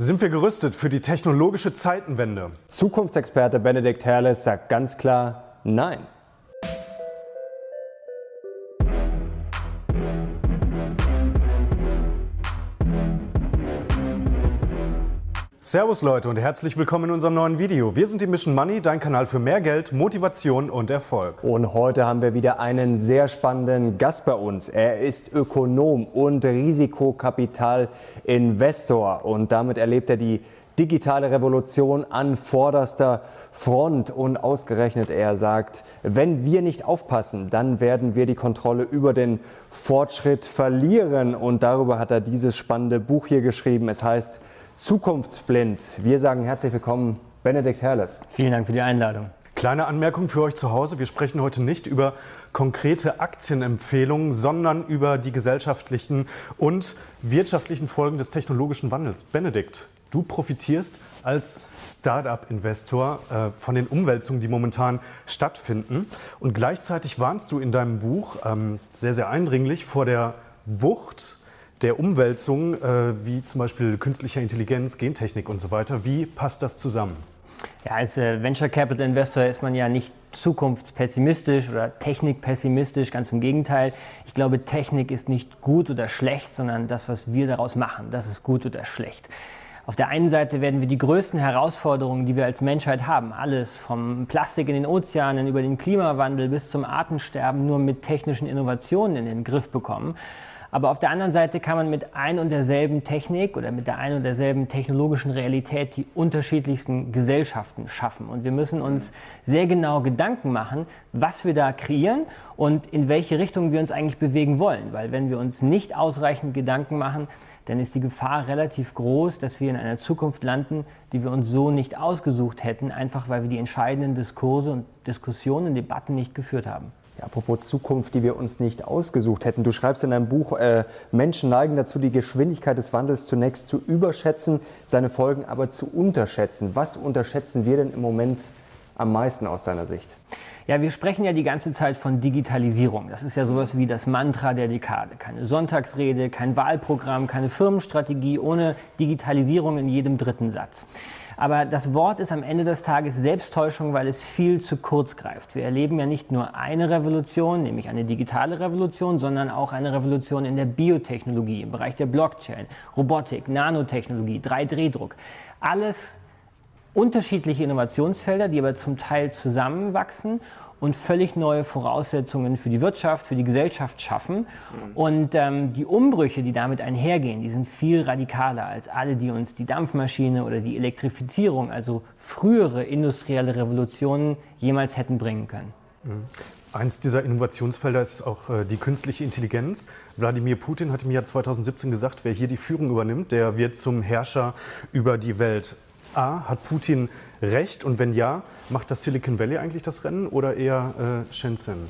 Sind wir gerüstet für die technologische Zeitenwende? Zukunftsexperte Benedikt Herles sagt ganz klar Nein. Servus Leute und herzlich willkommen in unserem neuen Video. Wir sind die Mission Money, dein Kanal für mehr Geld, Motivation und Erfolg. Und heute haben wir wieder einen sehr spannenden Gast bei uns. Er ist Ökonom und Risikokapitalinvestor und damit erlebt er die digitale Revolution an vorderster Front und ausgerechnet er sagt, wenn wir nicht aufpassen, dann werden wir die Kontrolle über den Fortschritt verlieren und darüber hat er dieses spannende Buch hier geschrieben. Es heißt Zukunftsblind. Wir sagen herzlich willkommen, Benedikt Herles. Vielen Dank für die Einladung. Kleine Anmerkung für euch zu Hause. Wir sprechen heute nicht über konkrete Aktienempfehlungen, sondern über die gesellschaftlichen und wirtschaftlichen Folgen des technologischen Wandels. Benedikt, du profitierst als Startup-Investor äh, von den Umwälzungen, die momentan stattfinden. Und gleichzeitig warnst du in deinem Buch ähm, sehr, sehr eindringlich vor der Wucht der Umwälzung, äh, wie zum Beispiel künstlicher Intelligenz, Gentechnik und so weiter. Wie passt das zusammen? Ja, als äh, Venture Capital Investor ist man ja nicht zukunftspessimistisch oder technikpessimistisch, ganz im Gegenteil. Ich glaube, Technik ist nicht gut oder schlecht, sondern das, was wir daraus machen, das ist gut oder schlecht. Auf der einen Seite werden wir die größten Herausforderungen, die wir als Menschheit haben, alles vom Plastik in den Ozeanen über den Klimawandel bis zum Artensterben, nur mit technischen Innovationen in den Griff bekommen. Aber auf der anderen Seite kann man mit ein und derselben Technik oder mit der ein und derselben technologischen Realität die unterschiedlichsten Gesellschaften schaffen. Und wir müssen uns sehr genau Gedanken machen, was wir da kreieren und in welche Richtung wir uns eigentlich bewegen wollen. Weil wenn wir uns nicht ausreichend Gedanken machen, dann ist die Gefahr relativ groß, dass wir in einer Zukunft landen, die wir uns so nicht ausgesucht hätten, einfach weil wir die entscheidenden Diskurse und Diskussionen, Debatten nicht geführt haben. Ja, apropos Zukunft, die wir uns nicht ausgesucht hätten. Du schreibst in deinem Buch, äh, Menschen neigen dazu, die Geschwindigkeit des Wandels zunächst zu überschätzen, seine Folgen aber zu unterschätzen. Was unterschätzen wir denn im Moment am meisten aus deiner Sicht? Ja, wir sprechen ja die ganze Zeit von Digitalisierung. Das ist ja sowas wie das Mantra der Dekade. Keine Sonntagsrede, kein Wahlprogramm, keine Firmenstrategie ohne Digitalisierung in jedem dritten Satz. Aber das Wort ist am Ende des Tages Selbsttäuschung, weil es viel zu kurz greift. Wir erleben ja nicht nur eine Revolution, nämlich eine digitale Revolution, sondern auch eine Revolution in der Biotechnologie, im Bereich der Blockchain, Robotik, Nanotechnologie, 3D-Druck. Alles unterschiedliche Innovationsfelder, die aber zum Teil zusammenwachsen und völlig neue Voraussetzungen für die Wirtschaft, für die Gesellschaft schaffen. Mhm. Und ähm, die Umbrüche, die damit einhergehen, die sind viel radikaler als alle, die uns die Dampfmaschine oder die Elektrifizierung, also frühere industrielle Revolutionen, jemals hätten bringen können. Mhm. Eins dieser Innovationsfelder ist auch äh, die künstliche Intelligenz. Wladimir Putin hat im Jahr 2017 gesagt, wer hier die Führung übernimmt, der wird zum Herrscher über die Welt. A, hat Putin recht? Und wenn ja, macht das Silicon Valley eigentlich das Rennen oder eher äh, Shenzhen?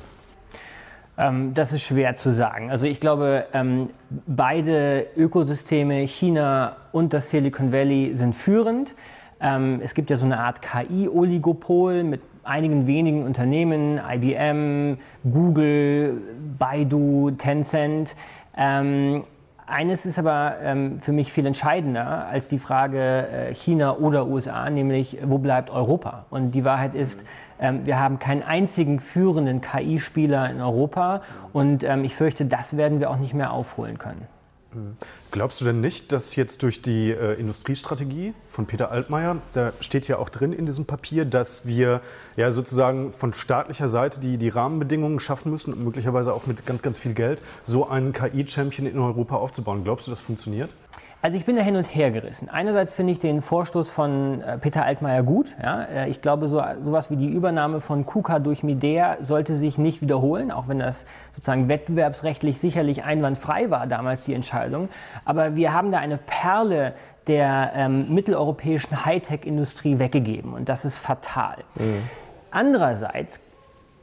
Ähm, das ist schwer zu sagen. Also ich glaube, ähm, beide Ökosysteme, China und das Silicon Valley, sind führend. Ähm, es gibt ja so eine Art KI-Oligopol mit einigen wenigen Unternehmen, IBM, Google, Baidu, Tencent. Eines ist aber ähm, für mich viel entscheidender als die Frage äh, China oder USA, nämlich wo bleibt Europa? Und die Wahrheit ist, ähm, wir haben keinen einzigen führenden KI-Spieler in Europa und ähm, ich fürchte, das werden wir auch nicht mehr aufholen können. Glaubst du denn nicht, dass jetzt durch die äh, Industriestrategie von Peter Altmaier, da steht ja auch drin in diesem Papier, dass wir ja sozusagen von staatlicher Seite die, die Rahmenbedingungen schaffen müssen und möglicherweise auch mit ganz, ganz viel Geld so einen KI-Champion in Europa aufzubauen? Glaubst du, das funktioniert? Also ich bin da hin und her gerissen. Einerseits finde ich den Vorstoß von äh, Peter Altmaier gut. Ja. Äh, ich glaube, so, sowas wie die Übernahme von KUKA durch Midea sollte sich nicht wiederholen, auch wenn das sozusagen wettbewerbsrechtlich sicherlich einwandfrei war damals die Entscheidung. Aber wir haben da eine Perle der ähm, mitteleuropäischen Hightech-Industrie weggegeben und das ist fatal. Mhm. Andererseits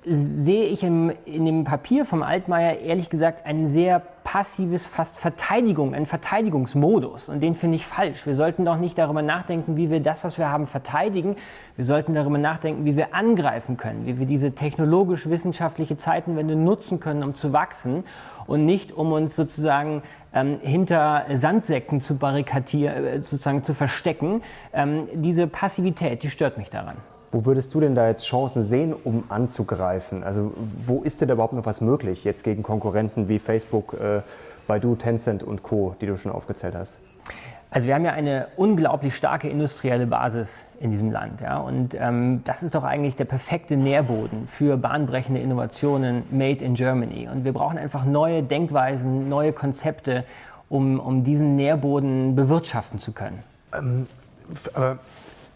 sehe ich im, in dem Papier vom Altmaier ehrlich gesagt ein sehr passives, fast Verteidigung, einen Verteidigungsmodus. Und den finde ich falsch. Wir sollten doch nicht darüber nachdenken, wie wir das, was wir haben, verteidigen. Wir sollten darüber nachdenken, wie wir angreifen können, wie wir diese technologisch-wissenschaftliche Zeitenwende nutzen können, um zu wachsen und nicht um uns sozusagen ähm, hinter Sandsäcken zu barrikadieren, äh, sozusagen zu verstecken. Ähm, diese Passivität, die stört mich daran. Wo würdest du denn da jetzt Chancen sehen, um anzugreifen? Also wo ist denn überhaupt noch was möglich jetzt gegen Konkurrenten wie Facebook, äh, Baidu, Tencent und Co., die du schon aufgezählt hast? Also wir haben ja eine unglaublich starke industrielle Basis in diesem Land. Ja? Und ähm, das ist doch eigentlich der perfekte Nährboden für bahnbrechende Innovationen made in Germany. Und wir brauchen einfach neue Denkweisen, neue Konzepte, um, um diesen Nährboden bewirtschaften zu können. Ähm, aber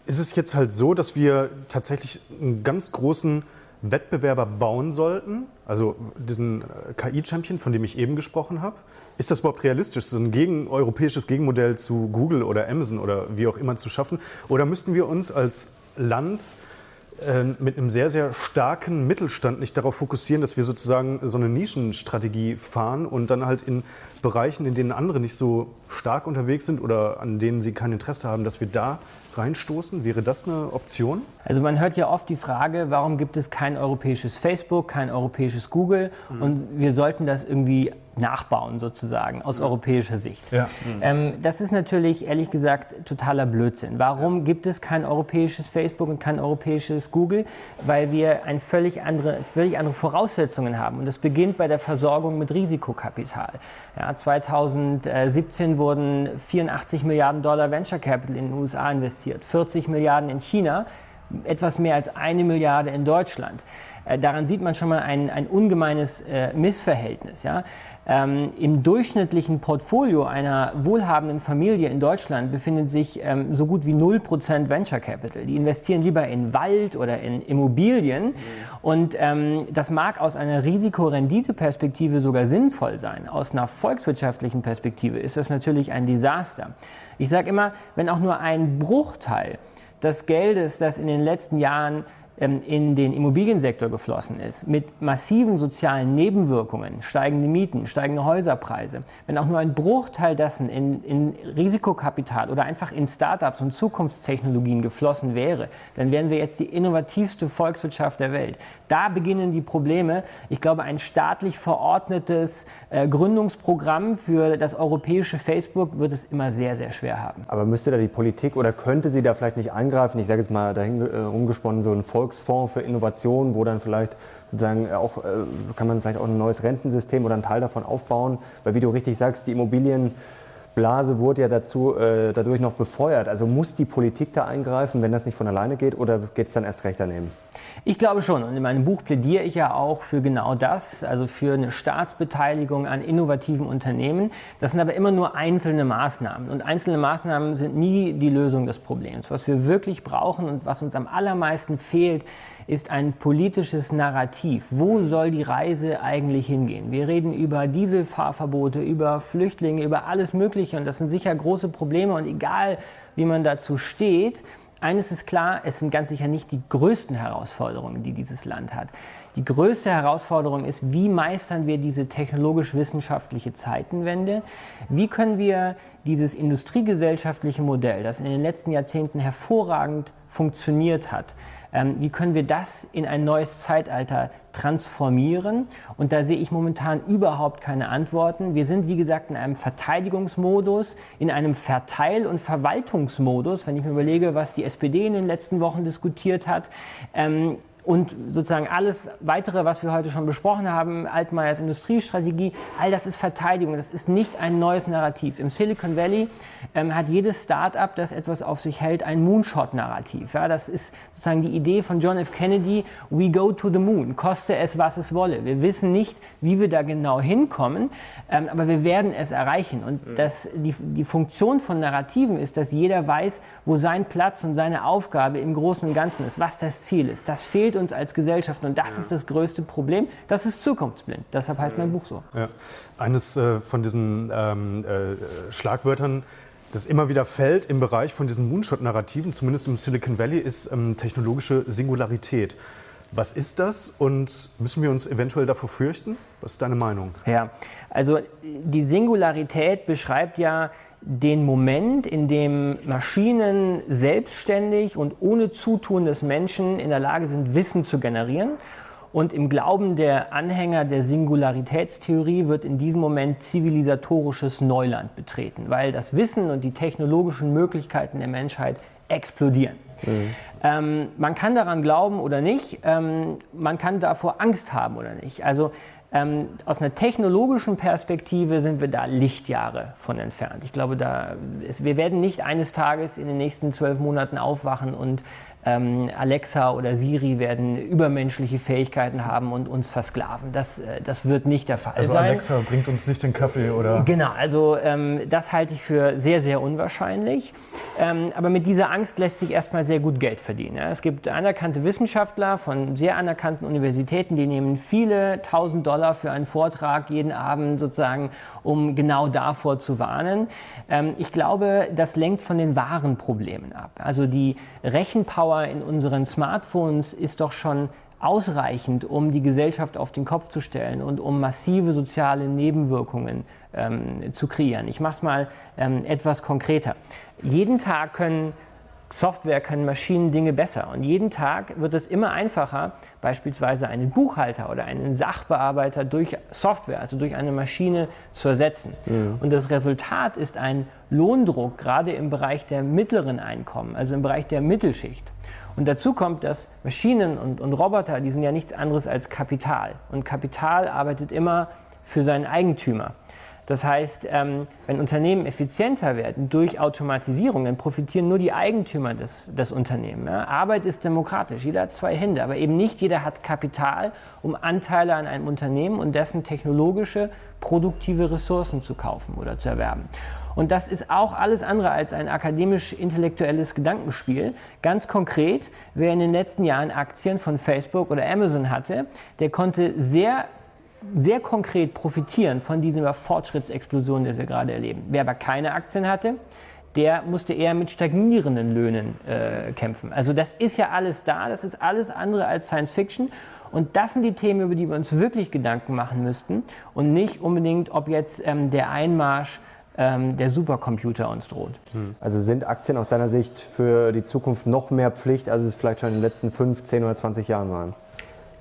ist es jetzt halt so, dass wir tatsächlich einen ganz großen Wettbewerber bauen sollten, also diesen äh, KI-Champion, von dem ich eben gesprochen habe. Ist das überhaupt realistisch, so ein gegen, europäisches Gegenmodell zu Google oder Amazon oder wie auch immer zu schaffen? Oder müssten wir uns als Land mit einem sehr, sehr starken Mittelstand nicht darauf fokussieren, dass wir sozusagen so eine Nischenstrategie fahren und dann halt in Bereichen, in denen andere nicht so stark unterwegs sind oder an denen sie kein Interesse haben, dass wir da reinstoßen? Wäre das eine Option? Also man hört ja oft die Frage, warum gibt es kein europäisches Facebook, kein europäisches Google mhm. und wir sollten das irgendwie nachbauen sozusagen aus europäischer Sicht. Ja. Ähm, das ist natürlich ehrlich gesagt totaler Blödsinn. Warum gibt es kein europäisches Facebook und kein europäisches Google? Weil wir ein völlig andere, völlig andere Voraussetzungen haben und das beginnt bei der Versorgung mit Risikokapital. Ja, 2017 wurden 84 Milliarden Dollar Venture Capital in den USA investiert, 40 Milliarden in China, etwas mehr als eine Milliarde in Deutschland. Äh, daran sieht man schon mal ein, ein ungemeines äh, Missverhältnis. Ja? Ähm, Im durchschnittlichen Portfolio einer wohlhabenden Familie in Deutschland befindet sich ähm, so gut wie 0% Venture Capital. Die investieren lieber in Wald oder in Immobilien. Mhm. Und ähm, das mag aus einer Risikorendite-Perspektive sogar sinnvoll sein. Aus einer volkswirtschaftlichen Perspektive ist das natürlich ein Desaster. Ich sage immer, wenn auch nur ein Bruchteil des Geldes, das in den letzten Jahren in den Immobiliensektor geflossen ist, mit massiven sozialen Nebenwirkungen, steigende Mieten, steigende Häuserpreise, wenn auch nur ein Bruchteil dessen in, in Risikokapital oder einfach in Startups und Zukunftstechnologien geflossen wäre, dann wären wir jetzt die innovativste Volkswirtschaft der Welt. Da beginnen die Probleme. Ich glaube, ein staatlich verordnetes äh, Gründungsprogramm für das europäische Facebook wird es immer sehr, sehr schwer haben. Aber müsste da die Politik oder könnte sie da vielleicht nicht eingreifen? Ich sage jetzt mal dahin äh, umgesponnen, so ein Volks Volksfonds für Innovation, wo dann vielleicht sozusagen auch, äh, kann man vielleicht auch ein neues Rentensystem oder einen Teil davon aufbauen, weil wie du richtig sagst, die Immobilienblase wurde ja dazu, äh, dadurch noch befeuert. Also muss die Politik da eingreifen, wenn das nicht von alleine geht, oder geht es dann erst recht daneben? Ich glaube schon. Und in meinem Buch plädiere ich ja auch für genau das, also für eine Staatsbeteiligung an innovativen Unternehmen. Das sind aber immer nur einzelne Maßnahmen. Und einzelne Maßnahmen sind nie die Lösung des Problems. Was wir wirklich brauchen und was uns am allermeisten fehlt, ist ein politisches Narrativ. Wo soll die Reise eigentlich hingehen? Wir reden über Dieselfahrverbote, über Flüchtlinge, über alles Mögliche. Und das sind sicher große Probleme. Und egal, wie man dazu steht, eines ist klar, es sind ganz sicher nicht die größten Herausforderungen, die dieses Land hat. Die größte Herausforderung ist, wie meistern wir diese technologisch-wissenschaftliche Zeitenwende? Wie können wir dieses industriegesellschaftliche Modell, das in den letzten Jahrzehnten hervorragend funktioniert hat, ähm, wie können wir das in ein neues Zeitalter transformieren? Und da sehe ich momentan überhaupt keine Antworten. Wir sind, wie gesagt, in einem Verteidigungsmodus, in einem Verteil- und Verwaltungsmodus, wenn ich mir überlege, was die SPD in den letzten Wochen diskutiert hat. Ähm, und sozusagen alles weitere, was wir heute schon besprochen haben, Altmaiers Industriestrategie, all das ist Verteidigung, das ist nicht ein neues Narrativ. Im Silicon Valley ähm, hat jedes Start-up, das etwas auf sich hält, ein Moonshot-Narrativ. Ja, das ist sozusagen die Idee von John F. Kennedy, we go to the moon, koste es, was es wolle. Wir wissen nicht, wie wir da genau hinkommen, ähm, aber wir werden es erreichen. Und mhm. das, die, die Funktion von Narrativen ist, dass jeder weiß, wo sein Platz und seine Aufgabe im Großen und Ganzen ist, was das Ziel ist. Das fehlt fehlt uns als Gesellschaft und das ja. ist das größte Problem. Das ist zukunftsblind. Deshalb heißt mein Buch so. Ja. Eines äh, von diesen ähm, äh, Schlagwörtern, das immer wieder fällt im Bereich von diesen Moonshot-Narrativen, zumindest im Silicon Valley, ist ähm, technologische Singularität. Was ist das und müssen wir uns eventuell davor fürchten? Was ist deine Meinung? Ja, also die Singularität beschreibt ja den Moment, in dem Maschinen selbstständig und ohne Zutun des Menschen in der Lage sind, Wissen zu generieren. Und im Glauben der Anhänger der Singularitätstheorie wird in diesem Moment zivilisatorisches Neuland betreten, weil das Wissen und die technologischen Möglichkeiten der Menschheit explodieren. Mhm. Ähm, man kann daran glauben oder nicht, ähm, man kann davor Angst haben oder nicht. Also ähm, aus einer technologischen Perspektive sind wir da Lichtjahre von entfernt. Ich glaube, da, es, wir werden nicht eines Tages in den nächsten zwölf Monaten aufwachen und Alexa oder Siri werden übermenschliche Fähigkeiten haben und uns versklaven. Das, äh, das wird nicht der Fall also sein. Alexa bringt uns nicht den Kaffee oder? Genau, also ähm, das halte ich für sehr, sehr unwahrscheinlich. Ähm, aber mit dieser Angst lässt sich erstmal sehr gut Geld verdienen. Ja. Es gibt anerkannte Wissenschaftler von sehr anerkannten Universitäten, die nehmen viele tausend Dollar für einen Vortrag jeden Abend sozusagen, um genau davor zu warnen. Ähm, ich glaube, das lenkt von den wahren Problemen ab. Also die Rechenpower in unseren Smartphones ist doch schon ausreichend, um die Gesellschaft auf den Kopf zu stellen und um massive soziale Nebenwirkungen ähm, zu kreieren. Ich mache es mal ähm, etwas konkreter. Jeden Tag können Software, können Maschinen Dinge besser. Und jeden Tag wird es immer einfacher, beispielsweise einen Buchhalter oder einen Sachbearbeiter durch Software, also durch eine Maschine zu ersetzen. Mhm. Und das Resultat ist ein Lohndruck, gerade im Bereich der mittleren Einkommen, also im Bereich der Mittelschicht. Und dazu kommt, dass Maschinen und, und Roboter, die sind ja nichts anderes als Kapital. Und Kapital arbeitet immer für seinen Eigentümer. Das heißt, ähm, wenn Unternehmen effizienter werden durch Automatisierung, dann profitieren nur die Eigentümer des, des Unternehmens. Arbeit ist demokratisch, jeder hat zwei Hände, aber eben nicht jeder hat Kapital, um Anteile an einem Unternehmen und dessen technologische, produktive Ressourcen zu kaufen oder zu erwerben. Und das ist auch alles andere als ein akademisch-intellektuelles Gedankenspiel. Ganz konkret, wer in den letzten Jahren Aktien von Facebook oder Amazon hatte, der konnte sehr sehr konkret profitieren von dieser Fortschrittsexplosion, die wir gerade erleben. Wer aber keine Aktien hatte, der musste eher mit stagnierenden Löhnen äh, kämpfen. Also das ist ja alles da, das ist alles andere als Science Fiction. Und das sind die Themen, über die wir uns wirklich Gedanken machen müssten und nicht unbedingt, ob jetzt ähm, der Einmarsch ähm, der Supercomputer uns droht. Hm. Also sind Aktien aus deiner Sicht für die Zukunft noch mehr Pflicht, als es vielleicht schon in den letzten 5, 10 oder 20 Jahren waren?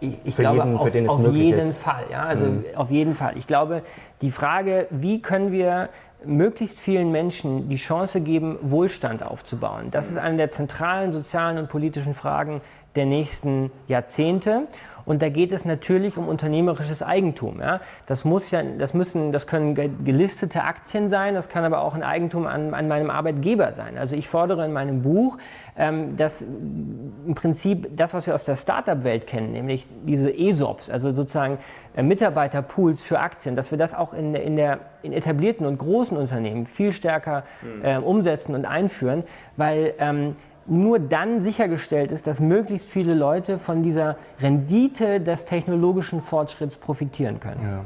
Ich, ich glaube, jeden, auf, auf jeden ist. Fall. Ja, also mhm. auf jeden Fall. Ich glaube, die Frage, wie können wir möglichst vielen Menschen die Chance geben, Wohlstand aufzubauen, das ist eine der zentralen sozialen und politischen Fragen der nächsten Jahrzehnte. Und da geht es natürlich um unternehmerisches Eigentum. Ja? Das, muss ja, das, müssen, das können gelistete Aktien sein, das kann aber auch ein Eigentum an, an meinem Arbeitgeber sein. Also ich fordere in meinem Buch, ähm, dass im Prinzip das, was wir aus der Startup-Welt kennen, nämlich diese ESOPs, also sozusagen äh, Mitarbeiterpools für Aktien, dass wir das auch in, in, der, in etablierten und großen Unternehmen viel stärker äh, umsetzen und einführen, weil ähm, nur dann sichergestellt ist, dass möglichst viele Leute von dieser Rendite des technologischen Fortschritts profitieren können. Ja.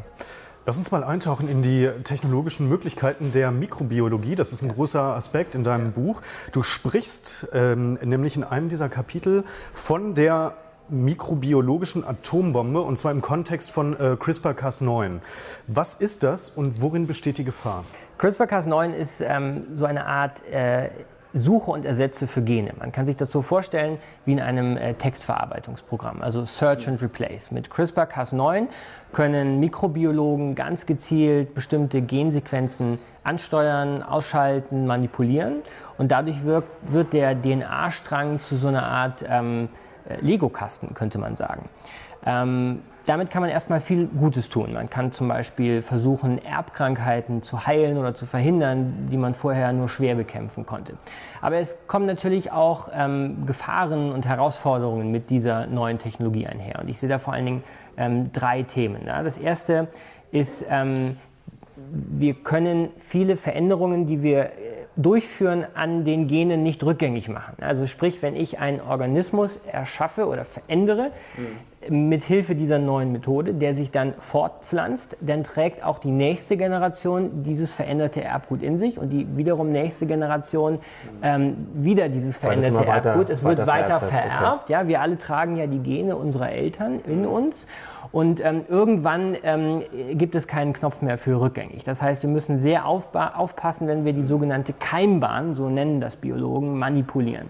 Lass uns mal eintauchen in die technologischen Möglichkeiten der Mikrobiologie. Das ist ein großer Aspekt in deinem Buch. Du sprichst ähm, nämlich in einem dieser Kapitel von der mikrobiologischen Atombombe und zwar im Kontext von äh, CRISPR-Cas9. Was ist das und worin besteht die Gefahr? CRISPR-Cas9 ist ähm, so eine Art äh, Suche und ersetze für Gene. Man kann sich das so vorstellen wie in einem äh, Textverarbeitungsprogramm, also Search and Replace. Mit CRISPR-Cas9 können Mikrobiologen ganz gezielt bestimmte Gensequenzen ansteuern, ausschalten, manipulieren und dadurch wirkt, wird der DNA-Strang zu so einer Art ähm, äh, Lego-Kasten, könnte man sagen. Ähm, damit kann man erstmal viel Gutes tun. Man kann zum Beispiel versuchen, Erbkrankheiten zu heilen oder zu verhindern, die man vorher nur schwer bekämpfen konnte. Aber es kommen natürlich auch ähm, Gefahren und Herausforderungen mit dieser neuen Technologie einher. Und ich sehe da vor allen Dingen ähm, drei Themen. Ja. Das erste ist, ähm, wir können viele Veränderungen, die wir äh, durchführen, an den Genen nicht rückgängig machen. Also sprich, wenn ich einen Organismus erschaffe oder verändere, mhm mit Hilfe dieser neuen Methode, der sich dann fortpflanzt, dann trägt auch die nächste Generation dieses veränderte Erbgut in sich und die wiederum nächste Generation ähm, wieder dieses veränderte weiter, Erbgut. Es wird weiter, vererbt. Okay. Ja, wir alle tragen ja die Gene unserer Eltern in uns und ähm, irgendwann ähm, gibt es keinen Knopf mehr für rückgängig. Das heißt, wir müssen sehr aufpassen, wenn wir die sogenannte Keimbahn, so nennen das Biologen, manipulieren.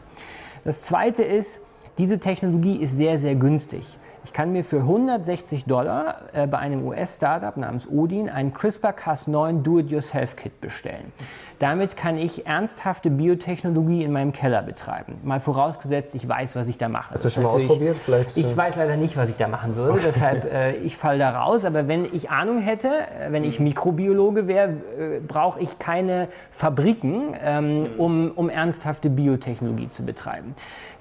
Das Zweite ist, diese Technologie ist sehr, sehr günstig. Ich kann mir für 160 Dollar äh, bei einem US-Startup namens Odin ein CRISPR-Cas9 Do-it-yourself-Kit bestellen. Damit kann ich ernsthafte Biotechnologie in meinem Keller betreiben. Mal vorausgesetzt, ich weiß, was ich da mache. Hast du schon mal ausprobiert? Vielleicht, ich äh weiß leider nicht, was ich da machen würde, okay. deshalb äh, ich falle da raus. Aber wenn ich Ahnung hätte, äh, wenn ich Mikrobiologe wäre, äh, brauche ich keine Fabriken, ähm, mhm. um, um ernsthafte Biotechnologie zu betreiben.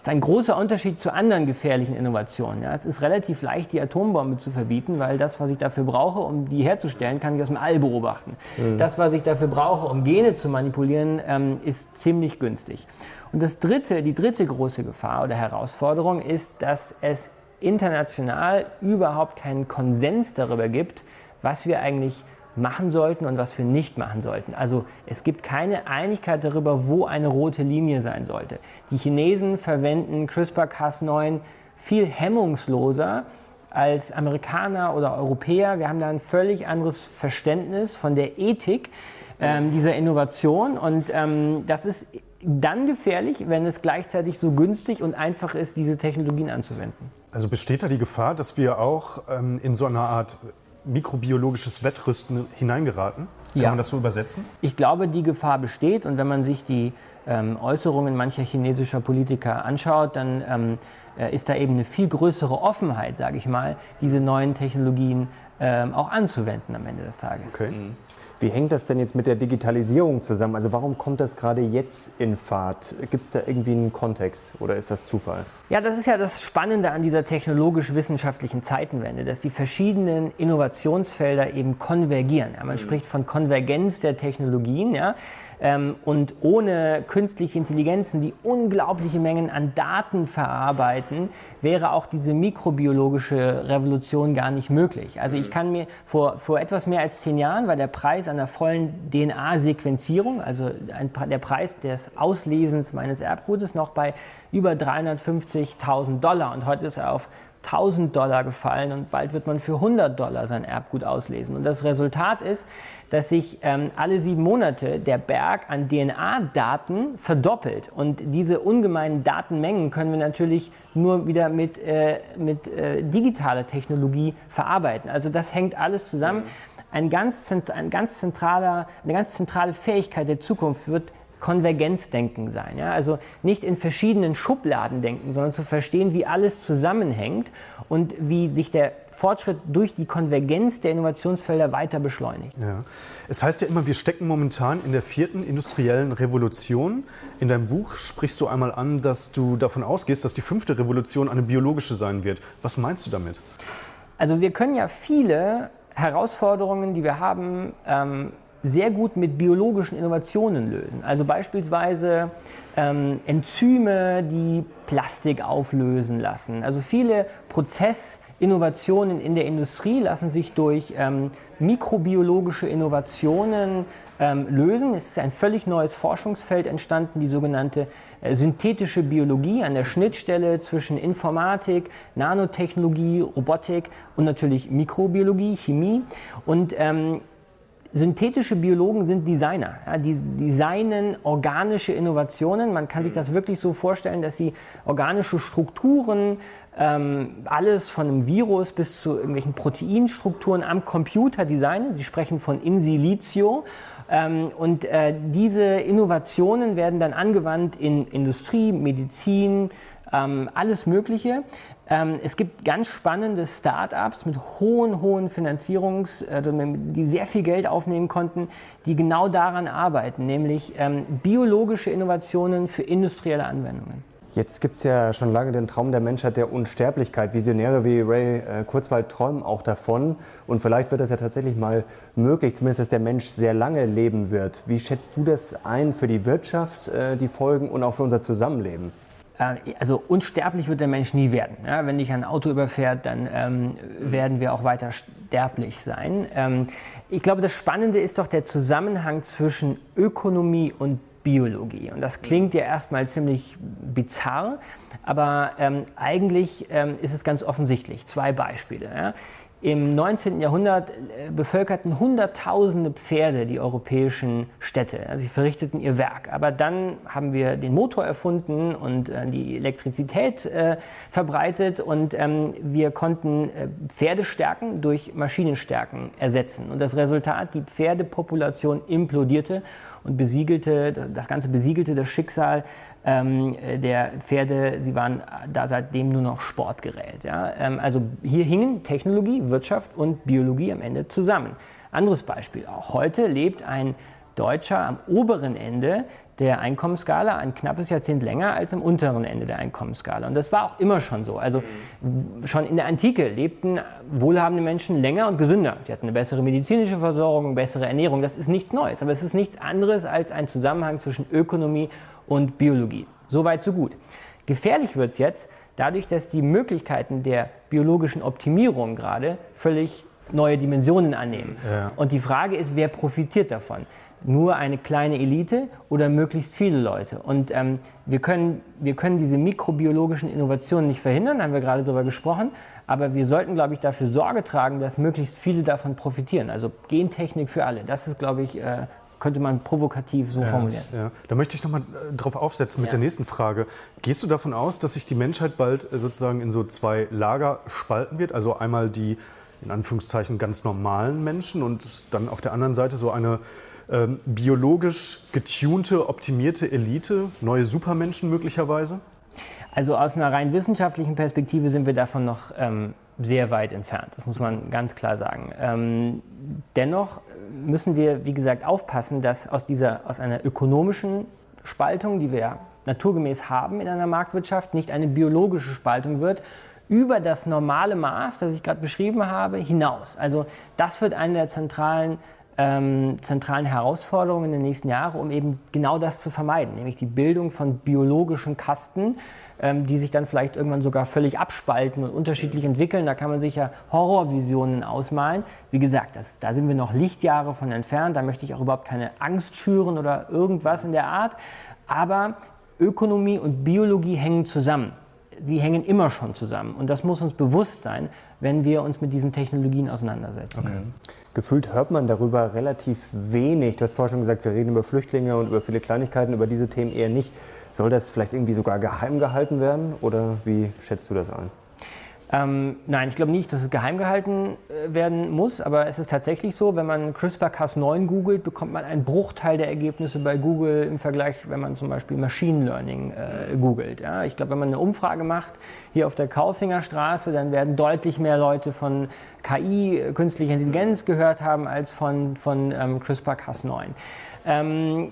Das ist ein großer Unterschied zu anderen gefährlichen Innovationen. Ja. Es ist relativ leicht, die Atombombe zu verbieten, weil das, was ich dafür brauche, um die herzustellen, kann ich aus dem All beobachten. Mhm. Das, was ich dafür brauche, um Gene zu manipulieren, ähm, ist ziemlich günstig. Und das dritte, die dritte große Gefahr oder Herausforderung ist, dass es international überhaupt keinen Konsens darüber gibt, was wir eigentlich machen sollten und was wir nicht machen sollten. Also es gibt keine Einigkeit darüber, wo eine rote Linie sein sollte. Die Chinesen verwenden CRISPR-Cas9 viel hemmungsloser als Amerikaner oder Europäer. Wir haben da ein völlig anderes Verständnis von der Ethik ähm, dieser Innovation und ähm, das ist dann gefährlich, wenn es gleichzeitig so günstig und einfach ist, diese Technologien anzuwenden. Also besteht da die Gefahr, dass wir auch ähm, in so einer Art mikrobiologisches Wettrüsten hineingeraten? Kann ja. man das so übersetzen? Ich glaube, die Gefahr besteht. Und wenn man sich die ähm, Äußerungen mancher chinesischer Politiker anschaut, dann ähm, äh, ist da eben eine viel größere Offenheit, sage ich mal, diese neuen Technologien ähm, auch anzuwenden am Ende des Tages. Okay. Mhm. Wie hängt das denn jetzt mit der Digitalisierung zusammen? Also warum kommt das gerade jetzt in Fahrt? Gibt es da irgendwie einen Kontext oder ist das Zufall? Ja, das ist ja das Spannende an dieser technologisch-wissenschaftlichen Zeitenwende, dass die verschiedenen Innovationsfelder eben konvergieren. Ja, man mhm. spricht von Konvergenz der Technologien. Ja. Ähm, und ohne künstliche Intelligenzen, die unglaubliche Mengen an Daten verarbeiten, wäre auch diese mikrobiologische Revolution gar nicht möglich. Also ich mhm. kann mir vor, vor etwas mehr als zehn Jahren war der Preis einer vollen DNA-Sequenzierung, also ein, der Preis des Auslesens meines Erbgutes noch bei über 350.000 Dollar und heute ist er auf 1000 Dollar gefallen und bald wird man für 100 Dollar sein Erbgut auslesen. Und das Resultat ist, dass sich ähm, alle sieben Monate der Berg an DNA-Daten verdoppelt. Und diese ungemeinen Datenmengen können wir natürlich nur wieder mit, äh, mit äh, digitaler Technologie verarbeiten. Also das hängt alles zusammen. Ein ganz, ein ganz zentraler, eine ganz zentrale Fähigkeit der Zukunft wird Konvergenzdenken sein. Ja? Also nicht in verschiedenen Schubladen denken, sondern zu verstehen, wie alles zusammenhängt und wie sich der Fortschritt durch die Konvergenz der Innovationsfelder weiter beschleunigt. Ja. Es heißt ja immer, wir stecken momentan in der vierten industriellen Revolution. In deinem Buch sprichst du einmal an, dass du davon ausgehst, dass die fünfte Revolution eine biologische sein wird. Was meinst du damit? Also wir können ja viele Herausforderungen, die wir haben, ähm, sehr gut mit biologischen Innovationen lösen. Also beispielsweise ähm, Enzyme, die Plastik auflösen lassen. Also viele Prozessinnovationen in der Industrie lassen sich durch ähm, mikrobiologische Innovationen ähm, lösen. Es ist ein völlig neues Forschungsfeld entstanden, die sogenannte äh, synthetische Biologie an der Schnittstelle zwischen Informatik, Nanotechnologie, Robotik und natürlich Mikrobiologie, Chemie. Und ähm, synthetische Biologen sind Designer. Ja, die designen organische Innovationen. Man kann sich das wirklich so vorstellen, dass sie organische Strukturen, ähm, alles von einem Virus bis zu irgendwelchen Proteinstrukturen am Computer designen. Sie sprechen von In silicio. Ähm, und äh, diese Innovationen werden dann angewandt in Industrie, Medizin, ähm, alles Mögliche. Ähm, es gibt ganz spannende Start-ups mit hohen, hohen Finanzierungs, also die sehr viel Geld aufnehmen konnten, die genau daran arbeiten, nämlich ähm, biologische Innovationen für industrielle Anwendungen. Jetzt gibt es ja schon lange den Traum der Menschheit der Unsterblichkeit. Visionäre wie Ray äh, Kurzweil träumen auch davon. Und vielleicht wird das ja tatsächlich mal möglich, zumindest dass der Mensch sehr lange leben wird. Wie schätzt du das ein für die Wirtschaft, äh, die Folgen und auch für unser Zusammenleben? Äh, also unsterblich wird der Mensch nie werden. Ja, wenn dich ein Auto überfährt, dann ähm, werden wir auch weiter sterblich sein. Ähm, ich glaube, das Spannende ist doch der Zusammenhang zwischen Ökonomie und Biologie. Und das klingt ja erstmal ziemlich bizarr, aber ähm, eigentlich ähm, ist es ganz offensichtlich. Zwei Beispiele. Ja. Im 19. Jahrhundert äh, bevölkerten Hunderttausende Pferde die europäischen Städte. Sie verrichteten ihr Werk. Aber dann haben wir den Motor erfunden und äh, die Elektrizität äh, verbreitet und ähm, wir konnten Pferdestärken durch Maschinenstärken ersetzen. Und das Resultat, die Pferdepopulation implodierte und besiegelte, das Ganze besiegelte das Schicksal ähm, der Pferde, sie waren da seitdem nur noch Sportgerät. Ja? Ähm, also hier hingen Technologie, Wirtschaft und Biologie am Ende zusammen. Anderes Beispiel, auch heute lebt ein Deutscher am oberen Ende der Einkommensskala ein knappes Jahrzehnt länger als am unteren Ende der Einkommensskala. Und das war auch immer schon so. Also schon in der Antike lebten wohlhabende Menschen länger und gesünder. Sie hatten eine bessere medizinische Versorgung, bessere Ernährung. Das ist nichts Neues, aber es ist nichts anderes als ein Zusammenhang zwischen Ökonomie und Biologie. Soweit, so gut. Gefährlich wird es jetzt dadurch, dass die Möglichkeiten der biologischen Optimierung gerade völlig neue Dimensionen annehmen. Ja. Und die Frage ist, wer profitiert davon? Nur eine kleine Elite oder möglichst viele Leute? Und ähm, wir, können, wir können diese mikrobiologischen Innovationen nicht verhindern, haben wir gerade darüber gesprochen, aber wir sollten, glaube ich, dafür Sorge tragen, dass möglichst viele davon profitieren. Also Gentechnik für alle, das ist, glaube ich, äh, könnte man provokativ so ja, formulieren. Ja. Da möchte ich nochmal äh, drauf aufsetzen mit ja. der nächsten Frage. Gehst du davon aus, dass sich die Menschheit bald äh, sozusagen in so zwei Lager spalten wird? Also einmal die in Anführungszeichen ganz normalen Menschen und dann auf der anderen Seite so eine ähm, biologisch getunte, optimierte Elite, neue Supermenschen möglicherweise? Also aus einer rein wissenschaftlichen Perspektive sind wir davon noch ähm, sehr weit entfernt. Das muss man ganz klar sagen. Ähm, dennoch müssen wir, wie gesagt, aufpassen, dass aus, dieser, aus einer ökonomischen Spaltung, die wir ja naturgemäß haben in einer Marktwirtschaft, nicht eine biologische Spaltung wird, über das normale Maß, das ich gerade beschrieben habe, hinaus. Also das wird eine der zentralen, ähm, zentralen Herausforderungen in den nächsten Jahren, um eben genau das zu vermeiden, nämlich die Bildung von biologischen Kasten, ähm, die sich dann vielleicht irgendwann sogar völlig abspalten und unterschiedlich entwickeln. Da kann man sich ja Horrorvisionen ausmalen. Wie gesagt, das, da sind wir noch Lichtjahre von entfernt. Da möchte ich auch überhaupt keine Angst schüren oder irgendwas in der Art. Aber Ökonomie und Biologie hängen zusammen. Sie hängen immer schon zusammen. Und das muss uns bewusst sein, wenn wir uns mit diesen Technologien auseinandersetzen. Okay. Gefühlt hört man darüber relativ wenig. Du hast vorher schon gesagt, wir reden über Flüchtlinge und über viele Kleinigkeiten, über diese Themen eher nicht. Soll das vielleicht irgendwie sogar geheim gehalten werden oder wie schätzt du das ein? Ähm, nein, ich glaube nicht, dass es geheim gehalten äh, werden muss, aber es ist tatsächlich so, wenn man CRISPR-Cas9 googelt, bekommt man einen Bruchteil der Ergebnisse bei Google im Vergleich, wenn man zum Beispiel Machine Learning äh, googelt. Ja? Ich glaube, wenn man eine Umfrage macht hier auf der Kaufingerstraße, dann werden deutlich mehr Leute von KI, äh, künstlicher Intelligenz gehört haben, als von, von ähm, CRISPR-Cas9. Ähm,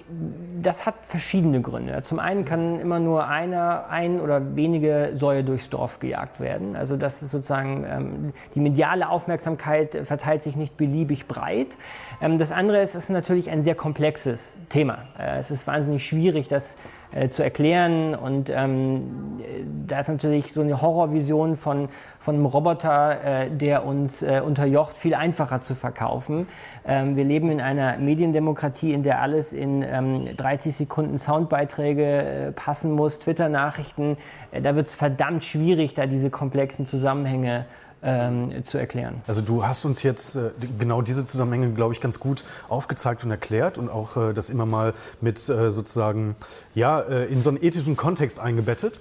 das hat verschiedene Gründe. Zum einen kann immer nur einer, ein oder wenige Säue durchs Dorf gejagt werden. Also das ist sozusagen, ähm, die mediale Aufmerksamkeit verteilt sich nicht beliebig breit. Ähm, das andere ist, es ist natürlich ein sehr komplexes Thema. Äh, es ist wahnsinnig schwierig, das äh, zu erklären. Und ähm, da ist natürlich so eine Horrorvision von, von einem Roboter, äh, der uns äh, unterjocht, viel einfacher zu verkaufen. Ähm, wir leben in einer Mediendemokratie, in der alles in ähm, 30 Sekunden Soundbeiträge äh, passen muss, Twitter-Nachrichten. Da wird es verdammt schwierig, da diese komplexen Zusammenhänge ähm, zu erklären. Also du hast uns jetzt äh, genau diese Zusammenhänge, glaube ich, ganz gut aufgezeigt und erklärt und auch äh, das immer mal mit äh, sozusagen ja, in so einen ethischen Kontext eingebettet.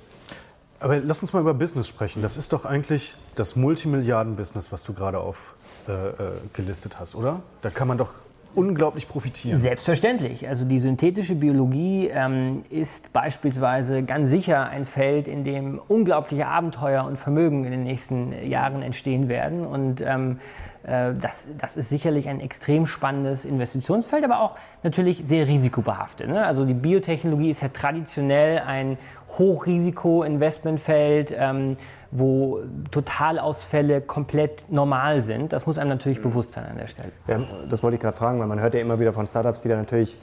Aber lass uns mal über Business sprechen. Das ist doch eigentlich das Multimilliarden-Business, was du gerade aufgelistet äh, äh, hast, oder? Da kann man doch unglaublich profitieren. Selbstverständlich. Also die synthetische Biologie ähm, ist beispielsweise ganz sicher ein Feld, in dem unglaubliche Abenteuer und Vermögen in den nächsten Jahren entstehen werden. Und ähm, äh, das, das, ist sicherlich ein extrem spannendes Investitionsfeld, aber auch natürlich sehr risikobehaftet. Ne? Also die Biotechnologie ist ja traditionell ein Hochrisiko-Investmentfeld. Ähm, wo Totalausfälle komplett normal sind. Das muss einem natürlich mhm. bewusst sein an der Stelle. Ja, das wollte ich gerade fragen, weil man hört ja immer wieder von Startups, die da natürlich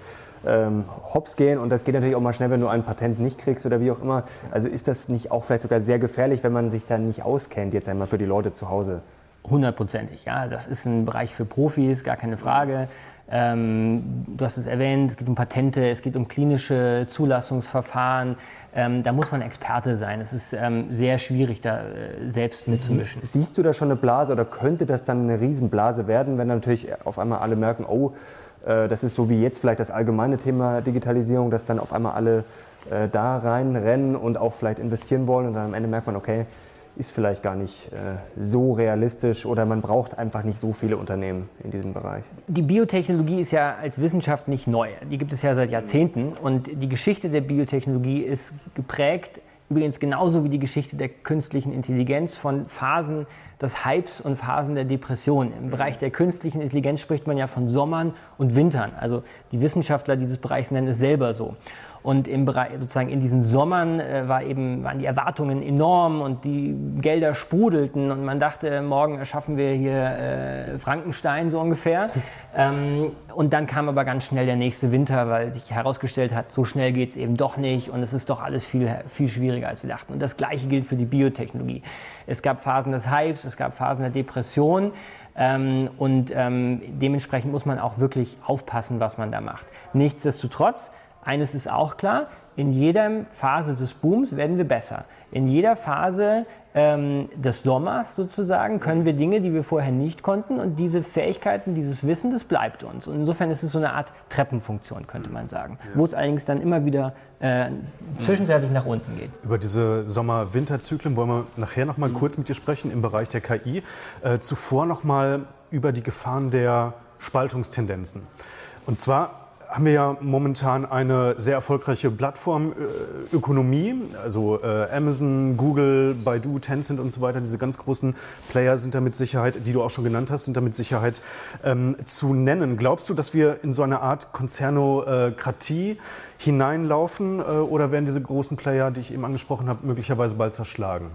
ähm, hops gehen und das geht natürlich auch mal schnell, wenn du ein Patent nicht kriegst oder wie auch immer. Also ist das nicht auch vielleicht sogar sehr gefährlich, wenn man sich dann nicht auskennt, jetzt einmal für die Leute zu Hause? Hundertprozentig, ja. Das ist ein Bereich für Profis, gar keine Frage. Ähm, du hast es erwähnt, es geht um Patente, es geht um klinische Zulassungsverfahren. Ähm, da muss man Experte sein. Es ist ähm, sehr schwierig, da äh, selbst mitzumischen. Siehst du da schon eine Blase oder könnte das dann eine Riesenblase werden, wenn natürlich auf einmal alle merken, oh, äh, das ist so wie jetzt vielleicht das allgemeine Thema Digitalisierung, dass dann auf einmal alle äh, da reinrennen und auch vielleicht investieren wollen und dann am Ende merkt man, okay, ist vielleicht gar nicht äh, so realistisch oder man braucht einfach nicht so viele Unternehmen in diesem Bereich. Die Biotechnologie ist ja als Wissenschaft nicht neu. Die gibt es ja seit Jahrzehnten und die Geschichte der Biotechnologie ist geprägt, übrigens genauso wie die Geschichte der künstlichen Intelligenz, von Phasen des Hypes und Phasen der Depression. Im Bereich der künstlichen Intelligenz spricht man ja von Sommern und Wintern. Also die Wissenschaftler dieses Bereichs nennen es selber so. Und im Bereich, sozusagen in diesen Sommern äh, war eben, waren die Erwartungen enorm und die Gelder sprudelten und man dachte, morgen erschaffen wir hier äh, Frankenstein so ungefähr. Ähm, und dann kam aber ganz schnell der nächste Winter, weil sich herausgestellt hat, so schnell geht es eben doch nicht und es ist doch alles viel, viel schwieriger, als wir dachten. Und das Gleiche gilt für die Biotechnologie. Es gab Phasen des Hypes, es gab Phasen der Depression. Ähm, und ähm, dementsprechend muss man auch wirklich aufpassen, was man da macht. Nichtsdestotrotz eines ist auch klar, in jeder Phase des Booms werden wir besser. In jeder Phase ähm, des Sommers sozusagen können wir Dinge, die wir vorher nicht konnten. Und diese Fähigkeiten, dieses Wissen, das bleibt uns. Und insofern ist es so eine Art Treppenfunktion, könnte man sagen. Ja. Wo es allerdings dann immer wieder äh, zwischenzeitlich nach unten geht. Über diese Sommer-Winter-Zyklen wollen wir nachher noch mal mhm. kurz mit dir sprechen im Bereich der KI. Äh, zuvor noch mal über die Gefahren der Spaltungstendenzen. Und zwar haben wir ja momentan eine sehr erfolgreiche Plattformökonomie. Also äh, Amazon, Google, Baidu, Tencent und so weiter, diese ganz großen Player sind da mit Sicherheit, die du auch schon genannt hast, sind da mit Sicherheit ähm, zu nennen. Glaubst du, dass wir in so eine Art Konzernokratie hineinlaufen äh, oder werden diese großen Player, die ich eben angesprochen habe, möglicherweise bald zerschlagen?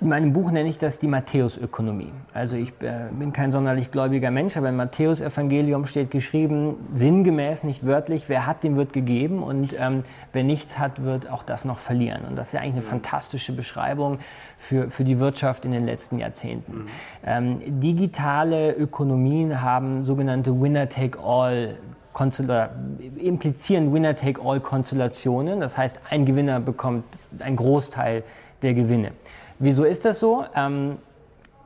In meinem Buch nenne ich das die Matthäusökonomie. Also ich äh, bin kein sonderlich gläubiger Mensch, aber im Matthäusevangelium steht geschrieben, sinngemäß, nicht wörtlich, wer hat, dem wird gegeben und ähm, wer nichts hat, wird auch das noch verlieren. Und das ist ja eigentlich eine fantastische Beschreibung für, für die Wirtschaft in den letzten Jahrzehnten. Mhm. Ähm, digitale Ökonomien haben sogenannte Winner-Take-All implizieren Winner-Take-All-Konstellationen. Das heißt, ein Gewinner bekommt einen Großteil der Gewinne. Wieso ist das so? Ähm,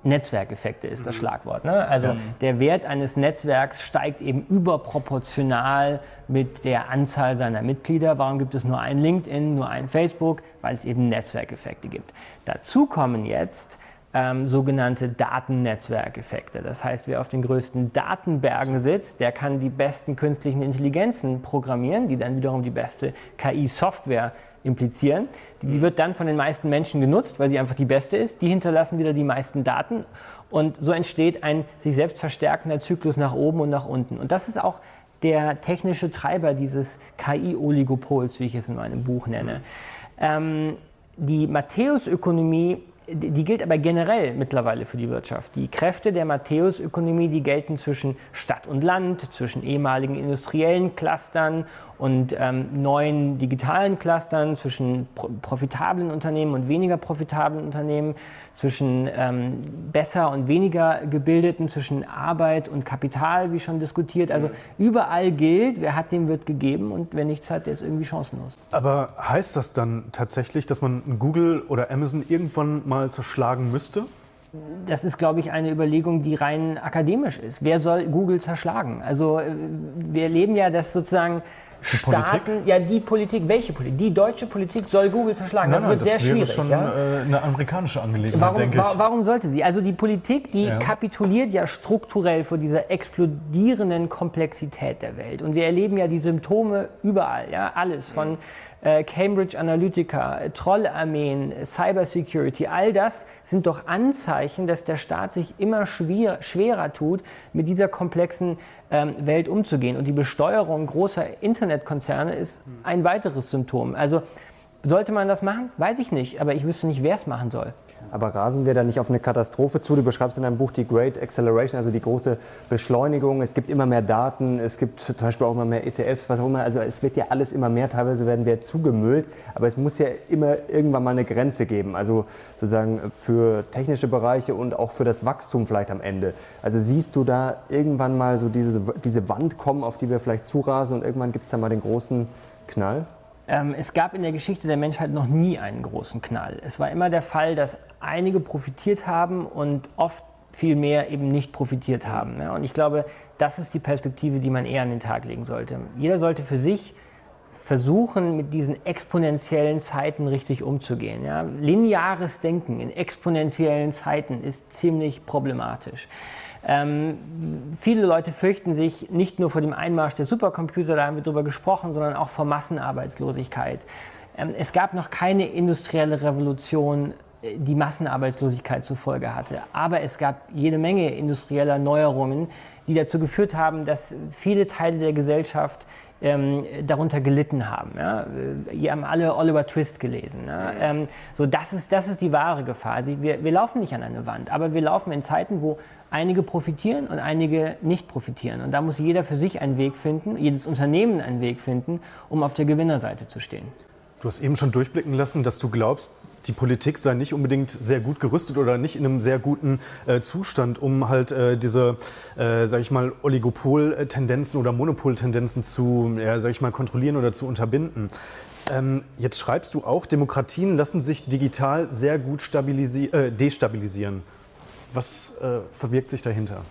Netzwerkeffekte ist das mhm. Schlagwort. Ne? Also ja. der Wert eines Netzwerks steigt eben überproportional mit der Anzahl seiner Mitglieder. Warum gibt es nur ein LinkedIn, nur ein Facebook? Weil es eben Netzwerkeffekte gibt. Dazu kommen jetzt ähm, sogenannte Datennetzwerkeffekte. Das heißt, wer auf den größten Datenbergen sitzt, der kann die besten künstlichen Intelligenzen programmieren, die dann wiederum die beste KI-Software implizieren. Die, die wird dann von den meisten Menschen genutzt, weil sie einfach die beste ist. Die hinterlassen wieder die meisten Daten. Und so entsteht ein sich selbst verstärkender Zyklus nach oben und nach unten. Und das ist auch der technische Treiber dieses KI-Oligopols, wie ich es in meinem Buch nenne. Ähm, die Matthäusökonomie die gilt aber generell mittlerweile für die Wirtschaft. Die Kräfte der Matthäusökonomie, die gelten zwischen Stadt und Land, zwischen ehemaligen industriellen Clustern und ähm, neuen digitalen Clustern, zwischen profitablen Unternehmen und weniger profitablen Unternehmen, zwischen ähm, besser und weniger gebildeten, zwischen Arbeit und Kapital, wie schon diskutiert. Also überall gilt, wer hat, dem wird gegeben und wer nichts hat, der ist irgendwie chancenlos. Aber heißt das dann tatsächlich, dass man Google oder Amazon irgendwann mal zerschlagen müsste? Das ist, glaube ich, eine Überlegung, die rein akademisch ist. Wer soll Google zerschlagen? Also äh, wir erleben ja, dass sozusagen die Staaten, Politik? ja die Politik, welche Politik? Die deutsche Politik soll Google zerschlagen. Nein, das wird nein, das sehr schwierig. Das ist schon ja? Äh, eine amerikanische Angelegenheit, warum, denke ich. Warum sollte sie? Also die Politik, die ja. kapituliert ja strukturell vor dieser explodierenden Komplexität der Welt. Und wir erleben ja die Symptome überall, ja, alles von äh, Cambridge Analytica, Trollarmeen, Cybersecurity, all das sind doch Anzeichen, dass der Staat sich immer schwer, schwerer tut, mit dieser komplexen ähm, Welt umzugehen. Und die Besteuerung großer Internetkonzerne ist ein weiteres Symptom. Also sollte man das machen? Weiß ich nicht, aber ich wüsste nicht, wer es machen soll. Aber rasen wir da nicht auf eine Katastrophe zu? Du beschreibst in deinem Buch die Great Acceleration, also die große Beschleunigung. Es gibt immer mehr Daten, es gibt zum Beispiel auch immer mehr ETFs, was auch immer. Also es wird ja alles immer mehr, teilweise werden wir zugemüllt. Aber es muss ja immer irgendwann mal eine Grenze geben. Also sozusagen für technische Bereiche und auch für das Wachstum vielleicht am Ende. Also siehst du da irgendwann mal so diese, diese Wand kommen, auf die wir vielleicht zurasen und irgendwann gibt es da mal den großen Knall? Ähm, es gab in der Geschichte der Menschheit noch nie einen großen Knall. Es war immer der Fall, dass einige profitiert haben und oft viel mehr eben nicht profitiert haben. Ja, und ich glaube, das ist die Perspektive, die man eher an den Tag legen sollte. Jeder sollte für sich versuchen, mit diesen exponentiellen Zeiten richtig umzugehen. Ja. Lineares Denken in exponentiellen Zeiten ist ziemlich problematisch. Ähm, viele Leute fürchten sich nicht nur vor dem Einmarsch der Supercomputer, da haben wir drüber gesprochen, sondern auch vor Massenarbeitslosigkeit. Ähm, es gab noch keine industrielle Revolution, äh, die Massenarbeitslosigkeit zur Folge hatte. Aber es gab jede Menge industrieller Neuerungen, die dazu geführt haben, dass viele Teile der Gesellschaft ähm, darunter gelitten haben. Ja? Wir haben alle Oliver Twist gelesen. Ja? Ähm, so, das, ist, das ist die wahre Gefahr. Also wir, wir laufen nicht an eine Wand, aber wir laufen in Zeiten, wo einige profitieren und einige nicht profitieren. Und da muss jeder für sich einen Weg finden, jedes Unternehmen einen Weg finden, um auf der Gewinnerseite zu stehen. Du hast eben schon durchblicken lassen, dass du glaubst, die Politik sei nicht unbedingt sehr gut gerüstet oder nicht in einem sehr guten äh, Zustand, um halt äh, diese, äh, sag ich mal, Oligopol-Tendenzen oder Monopol-Tendenzen zu, ja, sag ich mal, kontrollieren oder zu unterbinden. Ähm, jetzt schreibst du auch, Demokratien lassen sich digital sehr gut äh, destabilisieren. Was äh, verbirgt sich dahinter?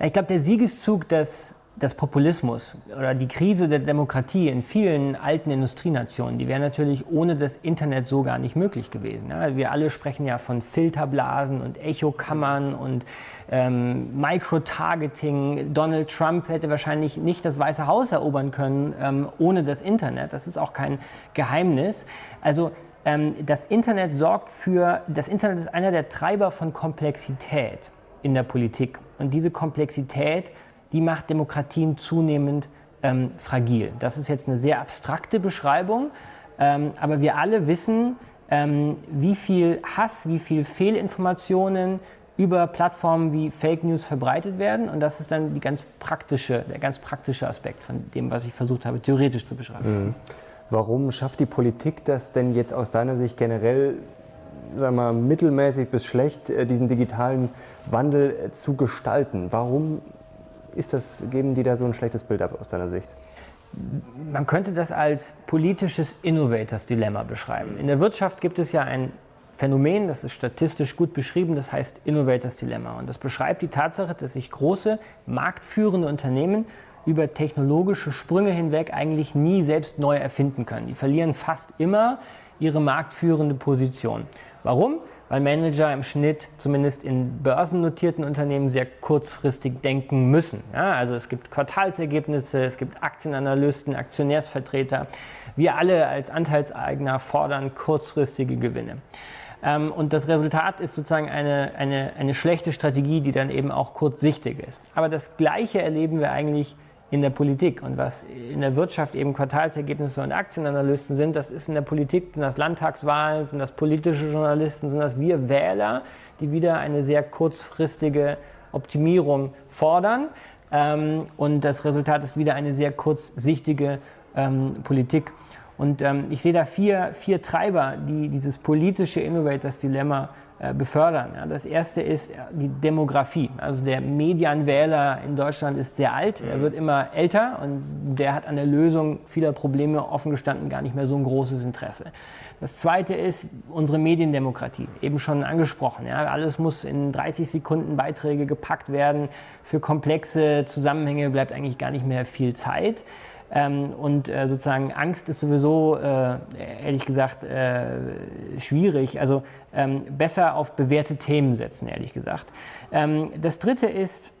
Ich glaube, der Siegeszug des, des Populismus oder die Krise der Demokratie in vielen alten Industrienationen, die wäre natürlich ohne das Internet so gar nicht möglich gewesen. Ja, wir alle sprechen ja von Filterblasen und Echokammern und ähm, Microtargeting. Donald Trump hätte wahrscheinlich nicht das Weiße Haus erobern können ähm, ohne das Internet. Das ist auch kein Geheimnis. Also ähm, das Internet sorgt für, das Internet ist einer der Treiber von Komplexität in der Politik. Und diese Komplexität, die macht Demokratien zunehmend ähm, fragil. Das ist jetzt eine sehr abstrakte Beschreibung, ähm, aber wir alle wissen, ähm, wie viel Hass, wie viel Fehlinformationen über Plattformen wie Fake News verbreitet werden. Und das ist dann die ganz praktische, der ganz praktische Aspekt von dem, was ich versucht habe, theoretisch zu beschreiben. Mhm. Warum schafft die Politik das denn jetzt aus deiner Sicht generell, sagen wir, mittelmäßig bis schlecht, äh, diesen digitalen Wandel äh, zu gestalten? Warum ist das, geben die da so ein schlechtes Bild ab aus deiner Sicht? Man könnte das als politisches Innovators-Dilemma beschreiben. In der Wirtschaft gibt es ja ein Phänomen, das ist statistisch gut beschrieben, das heißt Innovators Dilemma. Und das beschreibt die Tatsache, dass sich große, marktführende Unternehmen über technologische Sprünge hinweg eigentlich nie selbst neu erfinden können. Die verlieren fast immer ihre marktführende Position. Warum? Weil Manager im Schnitt, zumindest in börsennotierten Unternehmen, sehr kurzfristig denken müssen. Ja, also es gibt Quartalsergebnisse, es gibt Aktienanalysten, Aktionärsvertreter. Wir alle als Anteilseigner fordern kurzfristige Gewinne. Ähm, und das Resultat ist sozusagen eine, eine, eine schlechte Strategie, die dann eben auch kurzsichtig ist. Aber das Gleiche erleben wir eigentlich in der Politik. Und was in der Wirtschaft eben Quartalsergebnisse und Aktienanalysten sind, das ist in der Politik, sind das Landtagswahlen, sind das politische Journalisten, sind das wir Wähler, die wieder eine sehr kurzfristige Optimierung fordern. Ähm, und das Resultat ist wieder eine sehr kurzsichtige ähm, Politik. Und ähm, ich sehe da vier, vier Treiber, die dieses politische Innovators-Dilemma befördern. Ja, das erste ist die Demografie. Also der Medianwähler in Deutschland ist sehr alt, er mhm. wird immer älter und der hat an der Lösung vieler Probleme offen gestanden gar nicht mehr so ein großes Interesse. Das zweite ist unsere Mediendemokratie, eben schon angesprochen. Ja, alles muss in 30 Sekunden Beiträge gepackt werden. Für komplexe Zusammenhänge bleibt eigentlich gar nicht mehr viel Zeit. Ähm, und äh, sozusagen Angst ist sowieso, äh, ehrlich gesagt, äh, schwierig. Also ähm, besser auf bewährte Themen setzen, ehrlich gesagt. Ähm, das Dritte ist,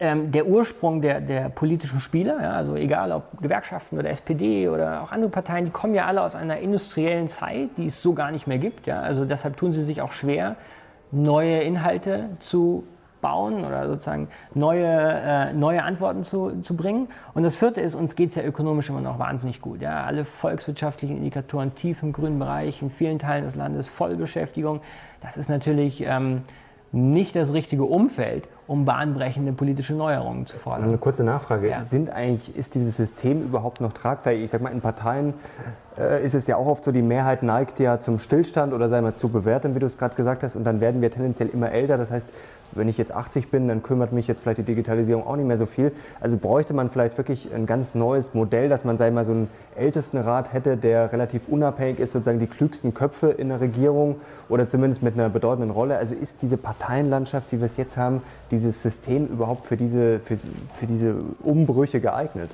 ähm, der Ursprung der, der politischen Spieler, ja, also egal ob Gewerkschaften oder SPD oder auch andere Parteien, die kommen ja alle aus einer industriellen Zeit, die es so gar nicht mehr gibt. Ja. Also deshalb tun sie sich auch schwer, neue Inhalte zu nachbauen oder sozusagen neue, äh, neue Antworten zu, zu bringen. Und das vierte ist, uns geht es ja ökonomisch immer noch wahnsinnig gut. Ja? Alle volkswirtschaftlichen Indikatoren tief im grünen Bereich, in vielen Teilen des Landes Vollbeschäftigung. Das ist natürlich ähm, nicht das richtige Umfeld, um bahnbrechende politische Neuerungen zu fordern. Eine kurze Nachfrage. Ja. Sind eigentlich, ist dieses System überhaupt noch tragfähig? Ich sage mal, in Parteien äh, ist es ja auch oft so, die Mehrheit neigt ja zum Stillstand oder sei mal zu bewerten, wie du es gerade gesagt hast. Und dann werden wir tendenziell immer älter. Das heißt, wenn ich jetzt 80 bin, dann kümmert mich jetzt vielleicht die Digitalisierung auch nicht mehr so viel. Also bräuchte man vielleicht wirklich ein ganz neues Modell, dass man, sei mal, so einen Ältestenrat hätte, der relativ unabhängig ist, sozusagen die klügsten Köpfe in der Regierung oder zumindest mit einer bedeutenden Rolle. Also ist diese Parteienlandschaft, wie wir es jetzt haben, dieses System überhaupt für diese, für, für diese Umbrüche geeignet?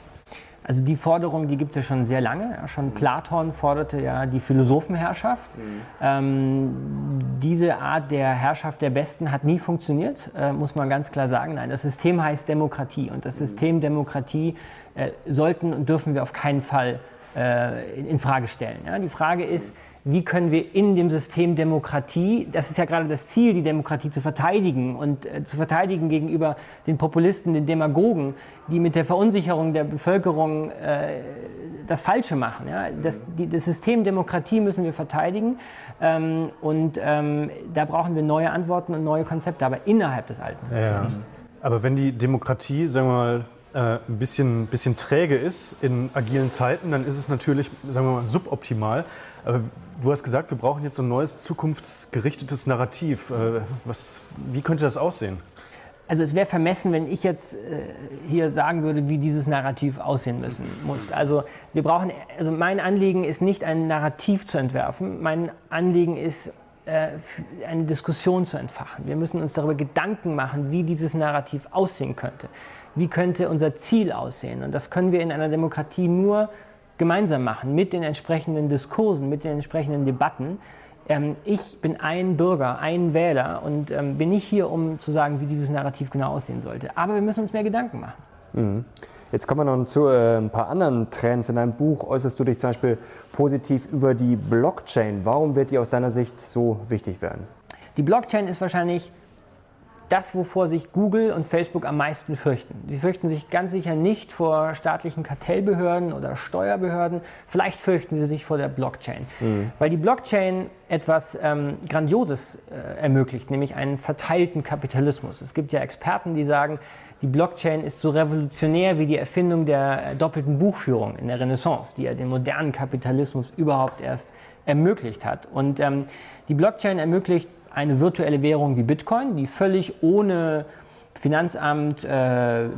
Also die Forderung, die gibt es ja schon sehr lange. Ja, schon mhm. Platon forderte ja die Philosophenherrschaft. Mhm. Ähm, diese Art der Herrschaft der Besten hat nie funktioniert, äh, muss man ganz klar sagen. Nein, das System heißt Demokratie und das mhm. System Demokratie äh, sollten und dürfen wir auf keinen Fall äh, in, in, Frage stellen. Ja, die Frage ist, wie können wir in dem System Demokratie, das ist ja gerade das Ziel, die Demokratie zu verteidigen und äh, zu verteidigen gegenüber den Populisten, den Demagogen, die mit der Verunsicherung der Bevölkerung äh, das Falsche machen. Ja? Das, die, das, System Demokratie müssen wir verteidigen ähm, und ähm, da brauchen wir neue Antworten und neue Konzepte, aber innerhalb des alten Systems. Ja. Aber wenn die Demokratie, sagen wir mal, äh, ein bisschen, bisschen träge ist in agilen Zeiten, dann ist es natürlich, sagen wir mal, suboptimal. Aber du hast gesagt, wir brauchen jetzt so ein neues zukunftsgerichtetes Narrativ. Äh, was, wie könnte das aussehen? Also es wäre vermessen, wenn ich jetzt äh, hier sagen würde, wie dieses Narrativ aussehen müssen muss. Also wir brauchen, also mein Anliegen ist nicht ein Narrativ zu entwerfen. Mein Anliegen ist äh, eine Diskussion zu entfachen. Wir müssen uns darüber Gedanken machen, wie dieses Narrativ aussehen könnte. Wie könnte unser Ziel aussehen? Und das können wir in einer Demokratie nur gemeinsam machen mit den entsprechenden Diskursen, mit den entsprechenden Debatten. Ähm, ich bin ein Bürger, ein Wähler und ähm, bin nicht hier, um zu sagen, wie dieses Narrativ genau aussehen sollte. Aber wir müssen uns mehr Gedanken machen. Mhm. Jetzt kommen wir noch zu äh, ein paar anderen Trends. In deinem Buch äußerst du dich zum Beispiel positiv über die Blockchain. Warum wird die aus deiner Sicht so wichtig werden? Die Blockchain ist wahrscheinlich das, wovor sich Google und Facebook am meisten fürchten. Sie fürchten sich ganz sicher nicht vor staatlichen Kartellbehörden oder Steuerbehörden. Vielleicht fürchten sie sich vor der Blockchain. Mhm. Weil die Blockchain etwas ähm, Grandioses äh, ermöglicht, nämlich einen verteilten Kapitalismus. Es gibt ja Experten, die sagen, die Blockchain ist so revolutionär wie die Erfindung der äh, doppelten Buchführung in der Renaissance, die ja den modernen Kapitalismus überhaupt erst ermöglicht hat. Und ähm, die Blockchain ermöglicht eine virtuelle Währung wie Bitcoin, die völlig ohne Finanzamt, äh,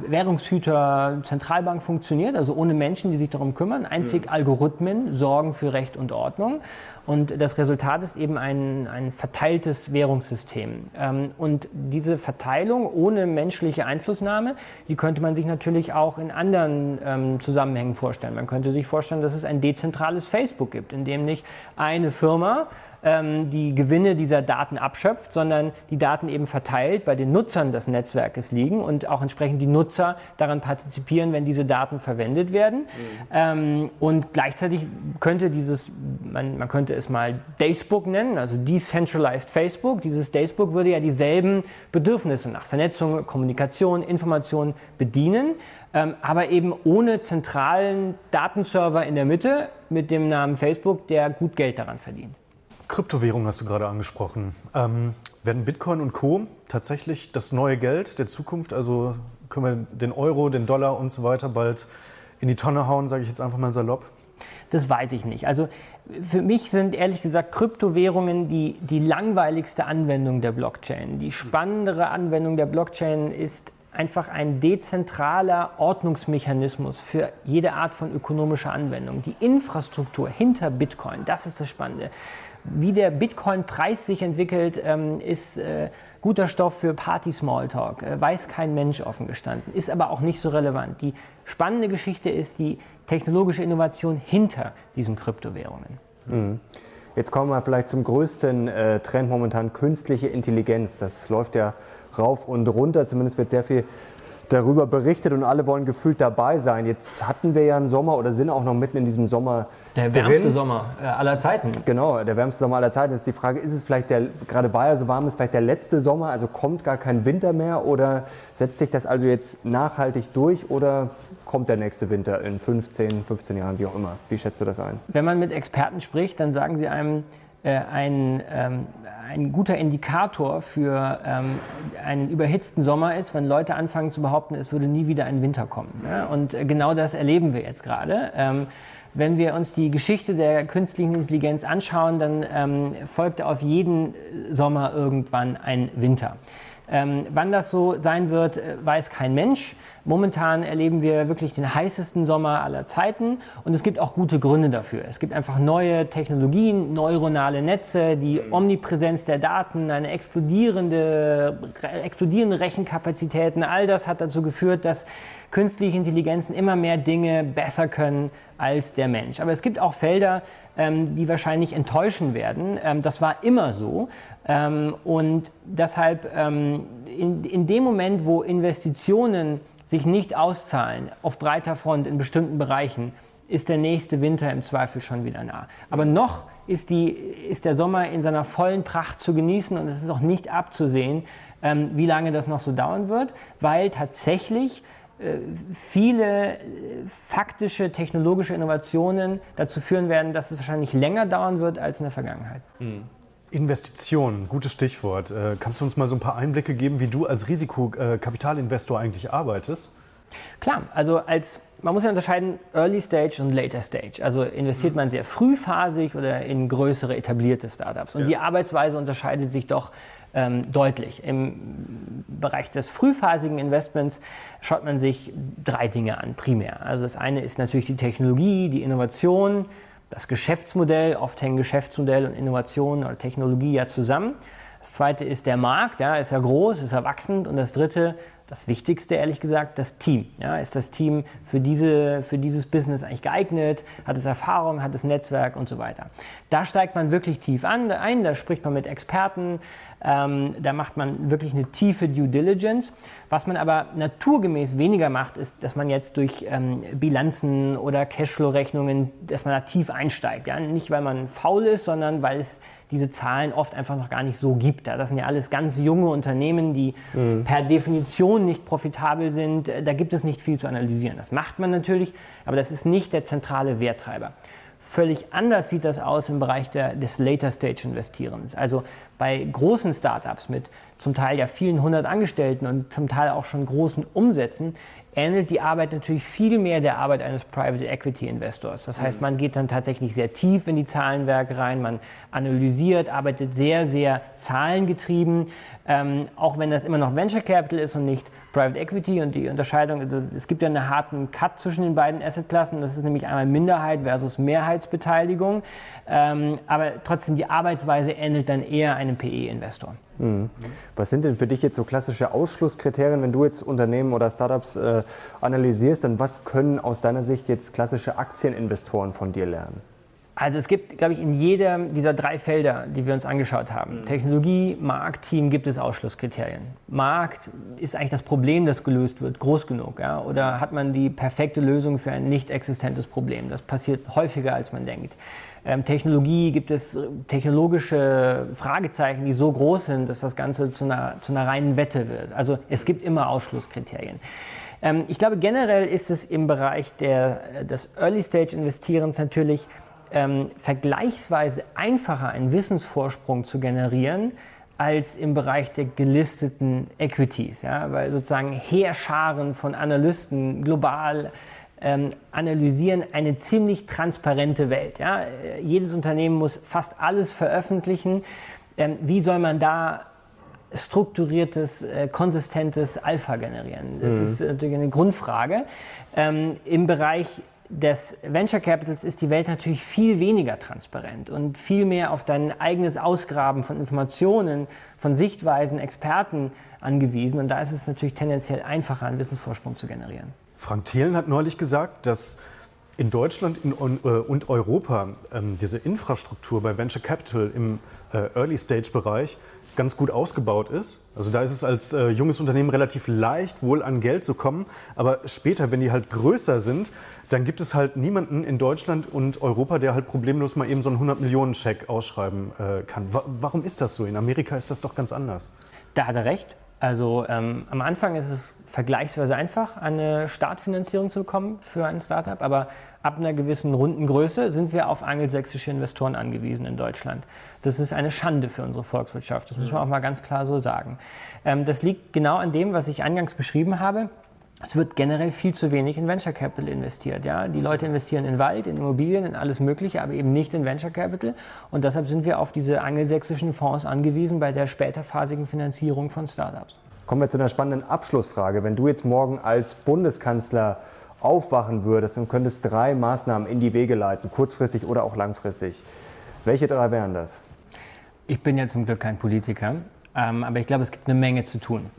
Währungshüter, Zentralbank funktioniert, also ohne Menschen, die sich darum kümmern. Einzig mhm. Algorithmen sorgen für Recht und Ordnung. Und das Resultat ist eben ein, ein verteiltes Währungssystem. Ähm, und diese Verteilung ohne menschliche Einflussnahme, die könnte man sich natürlich auch in anderen ähm, Zusammenhängen vorstellen. Man könnte sich vorstellen, dass es ein dezentrales Facebook gibt, in dem nicht eine Firma ähm, die Gewinne dieser Daten abschöpft, sondern die Daten eben verteilt bei den Nutzern des Netzwerkes liegen und auch entsprechend die Nutzer daran partizipieren, wenn diese Daten verwendet werden. Mhm. Ähm, und gleichzeitig könnte dieses, man, man könnte es mal Dacebook nennen, also Decentralized Facebook. Dieses Dacebook würde ja dieselben Bedürfnisse nach Vernetzung, Kommunikation, Information bedienen. Ähm, aber eben ohne zentralen Datenserver in der Mitte mit dem Namen Facebook, der gut Geld daran verdient. Kryptowährung hast du gerade angesprochen. Ähm, werden Bitcoin und Co. tatsächlich das neue Geld der Zukunft? Also können wir den Euro, den Dollar und so weiter bald in die Tonne hauen, sage ich jetzt einfach mal salopp? Das weiß ich nicht. Also für mich sind ehrlich gesagt Kryptowährungen die, die langweiligste Anwendung der Blockchain. Die spannendere Anwendung der Blockchain ist einfach ein dezentraler Ordnungsmechanismus für jede Art von ökonomischer Anwendung. Die Infrastruktur hinter Bitcoin, das ist das Spannende. Wie der Bitcoin-Preis sich entwickelt, ähm, ist äh, guter Stoff für Party-Smalltalk. Äh, weiß kein Mensch offen gestanden, ist aber auch nicht so relevant. Die spannende Geschichte ist die technologische Innovation hinter diesen Kryptowährungen. Mhm. Jetzt kommen wir vielleicht zum größten äh, Trend momentan, künstliche Intelligenz. Das läuft ja rauf und runter. Zumindest wird sehr viel darüber berichtet und alle wollen gefühlt dabei sein. Jetzt hatten wir ja einen Sommer oder sind auch noch mitten in diesem Sommer. Der wärmste drin. Sommer äh, aller Zeiten. Genau, der wärmste Sommer aller Zeiten. Jetzt ist die Frage, ist es vielleicht der, gerade weil er so warm ist, vielleicht der letzte Sommer, also kommt gar kein Winter mehr oder setzt sich das also jetzt nachhaltig durch oder kommt der nächste Winter in 15, 15 Jahren, wie auch immer? Wie schätzt du das ein? Wenn man mit Experten spricht, dann sagen sie einem, ein, ähm, ein guter Indikator für ähm, einen überhitzten Sommer ist, wenn Leute anfangen zu behaupten, es würde nie wieder ein Winter kommen. Ja? Und äh, genau das erleben wir jetzt gerade. Ähm, wenn wir uns die Geschichte der künstlichen Intelligenz anschauen, dann ähm, folgt auf jeden Sommer irgendwann ein Winter. Ähm, wann das so sein wird, äh, weiß kein Mensch. Momentan erleben wir wirklich den heißesten Sommer aller Zeiten und es gibt auch gute Gründe dafür. Es gibt einfach neue Technologien, neuronale Netze, die Omnipräsenz der Daten, eine explodierende, explodierende Rechenkapazitäten. All das hat dazu geführt, dass künstliche Intelligenzen immer mehr Dinge besser können als der Mensch. Aber es gibt auch Felder, ähm, die wahrscheinlich enttäuschen werden. Ähm, das war immer so. Ähm, und deshalb ähm, in, in dem Moment, wo Investitionen sich nicht auszahlen auf breiter Front in bestimmten Bereichen, ist der nächste Winter im Zweifel schon wieder nah. Aber noch ist, die, ist der Sommer in seiner vollen Pracht zu genießen und es ist auch nicht abzusehen, ähm, wie lange das noch so dauern wird, weil tatsächlich äh, viele äh, faktische technologische Innovationen dazu führen werden, dass es wahrscheinlich länger dauern wird als in der Vergangenheit. Mhm. Investitionen, gutes Stichwort. Äh, kannst du uns mal so ein paar Einblicke geben, wie du als Risikokapitalinvestor eigentlich arbeitest? Klar, also als man muss ja unterscheiden Early Stage und Later Stage. Also investiert mhm. man sehr frühphasig oder in größere etablierte Startups. Und ja. die Arbeitsweise unterscheidet sich doch ähm, deutlich. Im Bereich des frühphasigen Investments schaut man sich drei Dinge an, primär. Also das eine ist natürlich die Technologie, die Innovation, das Geschäftsmodell, oft hängen Geschäftsmodell und Innovation oder Technologie ja zusammen. Das zweite ist der Markt, ja, ist ja groß, ist erwachsend. Und das dritte, das Wichtigste ehrlich gesagt, das Team. Ja, ist das Team für, diese, für dieses Business eigentlich geeignet? Hat es Erfahrung, hat es Netzwerk und so weiter? Da steigt man wirklich tief an, ein, da spricht man mit Experten, ähm, da macht man wirklich eine tiefe Due Diligence. Was man aber naturgemäß weniger macht, ist, dass man jetzt durch ähm, Bilanzen oder Cashflow-Rechnungen, dass man da tief einsteigt. Ja? Nicht, weil man faul ist, sondern weil es diese Zahlen oft einfach noch gar nicht so gibt. Das sind ja alles ganz junge Unternehmen, die mhm. per Definition nicht profitabel sind. Da gibt es nicht viel zu analysieren. Das macht man natürlich, aber das ist nicht der zentrale Werttreiber. Völlig anders sieht das aus im Bereich der, des Later Stage Investierens. Also bei großen Startups mit zum Teil ja vielen hundert Angestellten und zum Teil auch schon großen Umsätzen ähnelt die Arbeit natürlich viel mehr der Arbeit eines Private Equity Investors. Das heißt, man geht dann tatsächlich sehr tief in die Zahlenwerke rein, man analysiert, arbeitet sehr, sehr zahlengetrieben, ähm, auch wenn das immer noch Venture Capital ist und nicht Private Equity und die Unterscheidung, also es gibt ja einen harten Cut zwischen den beiden Assetklassen, das ist nämlich einmal Minderheit versus Mehrheitsbeteiligung, ähm, aber trotzdem die Arbeitsweise ähnelt dann eher einem PE-Investor. Mhm. Was sind denn für dich jetzt so klassische Ausschlusskriterien, wenn du jetzt Unternehmen oder Startups äh, analysierst, dann was können aus deiner Sicht jetzt klassische Aktieninvestoren von dir lernen? Also es gibt, glaube ich, in jedem dieser drei Felder, die wir uns angeschaut haben, mhm. Technologie, Markt, Team, gibt es Ausschlusskriterien. Markt ist eigentlich das Problem, das gelöst wird, groß genug? Ja? Oder hat man die perfekte Lösung für ein nicht existentes Problem? Das passiert häufiger, als man denkt. Ähm, Technologie gibt es technologische Fragezeichen, die so groß sind, dass das Ganze zu einer, zu einer reinen Wette wird. Also es gibt immer Ausschlusskriterien. Ähm, ich glaube, generell ist es im Bereich der, des Early-Stage-Investierens natürlich ähm, vergleichsweise einfacher, einen Wissensvorsprung zu generieren, als im Bereich der gelisteten Equities, ja? weil sozusagen Heerscharen von Analysten global ähm, analysieren eine ziemlich transparente Welt. Ja? Äh, jedes Unternehmen muss fast alles veröffentlichen. Ähm, wie soll man da strukturiertes, äh, konsistentes Alpha generieren? Das mhm. ist natürlich eine Grundfrage. Ähm, Im Bereich des Venture Capitals ist die Welt natürlich viel weniger transparent und viel mehr auf dein eigenes Ausgraben von Informationen, von Sichtweisen, Experten angewiesen. Und da ist es natürlich tendenziell einfacher, einen Wissensvorsprung zu generieren. Frank Thelen hat neulich gesagt, dass in Deutschland äh, und Europa ähm, diese Infrastruktur bei Venture Capital im äh, Early Stage Bereich ganz gut ausgebaut ist. Also da ist es als äh, junges Unternehmen relativ leicht, wohl an Geld zu kommen. Aber später, wenn die halt größer sind, dann gibt es halt niemanden in Deutschland und Europa, der halt problemlos mal eben so einen 100-Millionen-Scheck ausschreiben äh, kann. Wa warum ist das so? In Amerika ist das doch ganz anders. Da hat er recht. Also ähm, am Anfang ist es vergleichsweise einfach, eine Startfinanzierung zu bekommen für ein Startup, aber ab einer gewissen Rundengröße sind wir auf angelsächsische Investoren angewiesen in Deutschland. Das ist eine Schande für unsere Volkswirtschaft, das muss man auch mal ganz klar so sagen. Ähm, das liegt genau an dem, was ich eingangs beschrieben habe. Es wird generell viel zu wenig in Venture Capital investiert. Ja? Die Leute investieren in Wald, in Immobilien, in alles Mögliche, aber eben nicht in Venture Capital. Und deshalb sind wir auf diese angelsächsischen Fonds angewiesen bei der späterphasigen Finanzierung von Startups. Kommen wir zu einer spannenden Abschlussfrage. Wenn du jetzt morgen als Bundeskanzler aufwachen würdest und könntest drei Maßnahmen in die Wege leiten, kurzfristig oder auch langfristig, welche drei wären das? Ich bin ja zum Glück kein Politiker, ähm, aber ich glaube, es gibt eine Menge zu tun.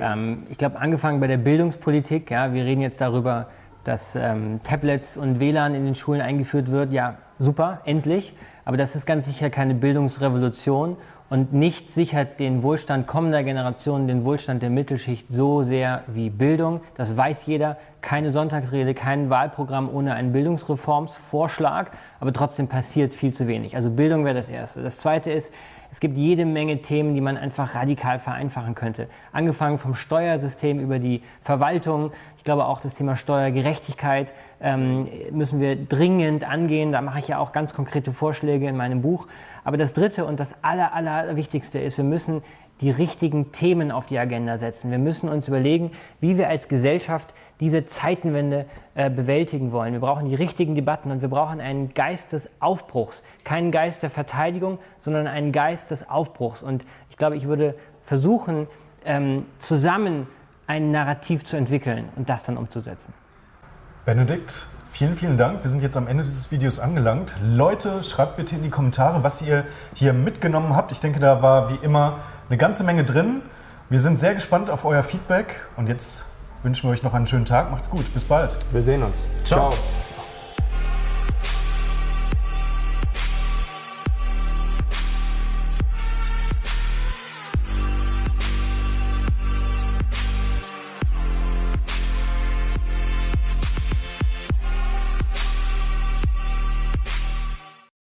Ähm, ich glaube, angefangen bei der Bildungspolitik, ja, wir reden jetzt darüber, dass ähm, Tablets und WLAN in den Schulen eingeführt wird. Ja, super, endlich. Aber das ist ganz sicher keine Bildungsrevolution und nichts sichert den Wohlstand kommender Generationen, den Wohlstand der Mittelschicht so sehr wie Bildung. Das weiß jeder. Keine Sonntagsrede, kein Wahlprogramm ohne einen Bildungsreformsvorschlag. Aber trotzdem passiert viel zu wenig. Also Bildung wäre das Erste. Das Zweite ist, es gibt jede Menge Themen, die man einfach radikal vereinfachen könnte. Angefangen vom Steuersystem über die Verwaltung. Ich glaube auch das Thema Steuergerechtigkeit ähm, müssen wir dringend angehen. Da mache ich ja auch ganz konkrete Vorschläge in meinem Buch. Aber das Dritte und das Aller, Aller Wichtigste ist, wir müssen die richtigen Themen auf die Agenda setzen. Wir müssen uns überlegen, wie wir als Gesellschaft diese Zeitenwende äh, bewältigen wollen. Wir brauchen die richtigen Debatten und wir brauchen einen Geist des Aufbruchs. Keinen Geist der Verteidigung, sondern einen Geist des Aufbruchs. Und ich glaube, ich würde versuchen, ähm, zusammen ein Narrativ zu entwickeln und das dann umzusetzen. Benedikt, Vielen, vielen Dank. Wir sind jetzt am Ende dieses Videos angelangt. Leute, schreibt bitte in die Kommentare, was ihr hier mitgenommen habt. Ich denke, da war wie immer eine ganze Menge drin. Wir sind sehr gespannt auf euer Feedback und jetzt wünschen wir euch noch einen schönen Tag. Macht's gut. Bis bald. Wir sehen uns. Ciao. Ciao.